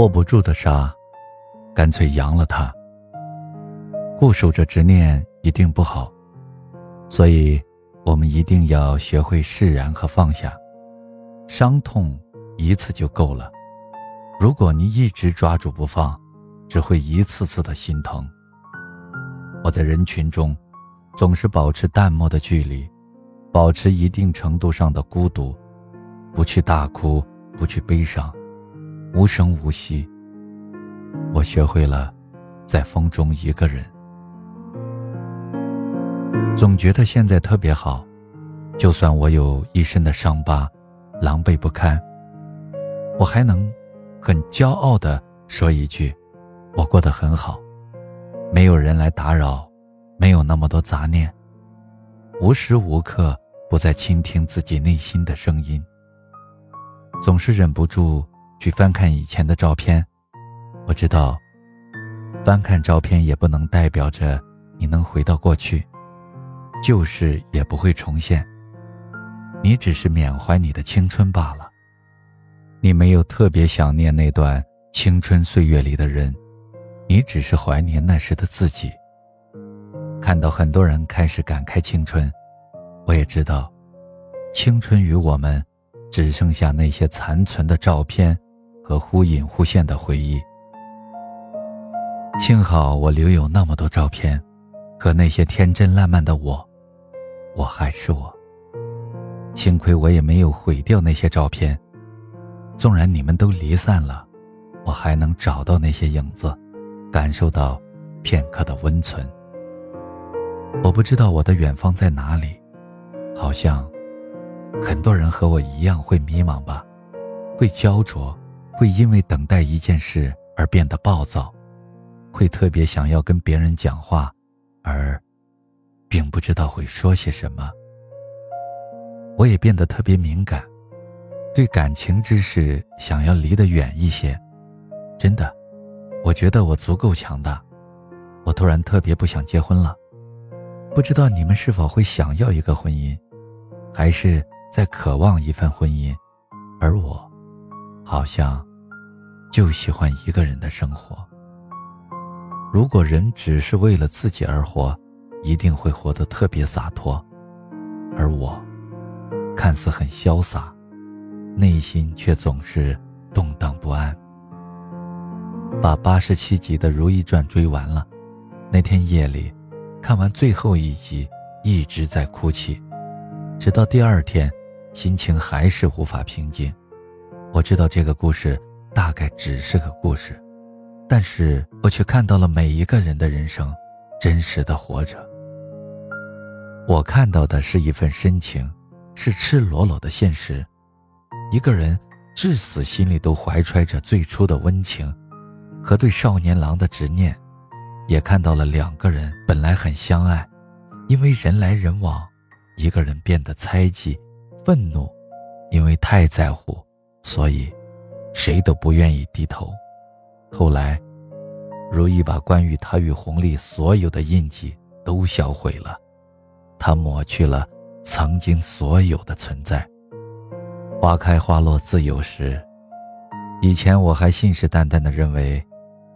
握不住的沙，干脆扬了它。固守着执念一定不好，所以，我们一定要学会释然和放下。伤痛一次就够了，如果你一直抓住不放，只会一次次的心疼。我在人群中，总是保持淡漠的距离，保持一定程度上的孤独，不去大哭，不去悲伤。无声无息，我学会了在风中一个人。总觉得现在特别好，就算我有一身的伤疤，狼狈不堪，我还能很骄傲的说一句：“我过得很好，没有人来打扰，没有那么多杂念，无时无刻不在倾听自己内心的声音。”总是忍不住。去翻看以前的照片，我知道，翻看照片也不能代表着你能回到过去，旧事也不会重现。你只是缅怀你的青春罢了，你没有特别想念那段青春岁月里的人，你只是怀念那时的自己。看到很多人开始感慨青春，我也知道，青春与我们，只剩下那些残存的照片。和忽隐忽现的回忆。幸好我留有那么多照片，和那些天真烂漫的我，我还是我。幸亏我也没有毁掉那些照片，纵然你们都离散了，我还能找到那些影子，感受到片刻的温存。我不知道我的远方在哪里，好像很多人和我一样会迷茫吧，会焦灼。会因为等待一件事而变得暴躁，会特别想要跟别人讲话，而，并不知道会说些什么。我也变得特别敏感，对感情之事想要离得远一些。真的，我觉得我足够强大。我突然特别不想结婚了，不知道你们是否会想要一个婚姻，还是在渴望一份婚姻，而我，好像。就喜欢一个人的生活。如果人只是为了自己而活，一定会活得特别洒脱。而我，看似很潇洒，内心却总是动荡不安。把八十七集的《如懿传》追完了，那天夜里，看完最后一集，一直在哭泣，直到第二天，心情还是无法平静。我知道这个故事。大概只是个故事，但是我却看到了每一个人的人生，真实的活着。我看到的是一份深情，是赤裸裸的现实。一个人至死心里都怀揣着最初的温情，和对少年郎的执念。也看到了两个人本来很相爱，因为人来人往，一个人变得猜忌、愤怒，因为太在乎，所以。谁都不愿意低头。后来，如意把关于他与红丽所有的印记都销毁了，他抹去了曾经所有的存在。花开花落自有时。以前我还信誓旦旦地认为，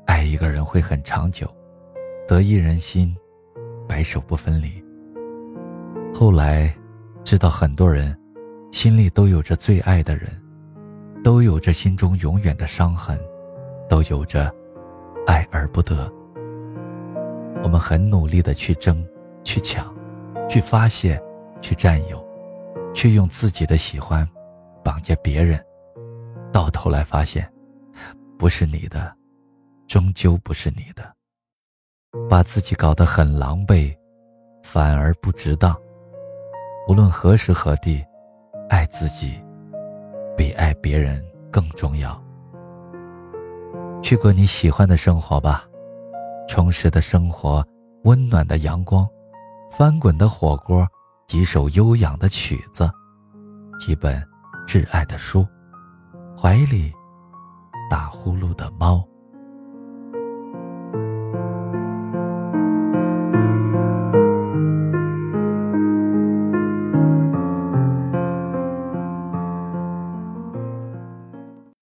爱一个人会很长久，得一人心，白首不分离。后来，知道很多人心里都有着最爱的人。都有着心中永远的伤痕，都有着爱而不得。我们很努力的去争、去抢、去发泄、去占有，却用自己的喜欢绑架别人，到头来发现，不是你的，终究不是你的，把自己搞得很狼狈，反而不值当。无论何时何地，爱自己。比爱别人更重要。去过你喜欢的生活吧，充实的生活，温暖的阳光，翻滚的火锅，几首悠扬的曲子，几本挚爱的书，怀里打呼噜的猫。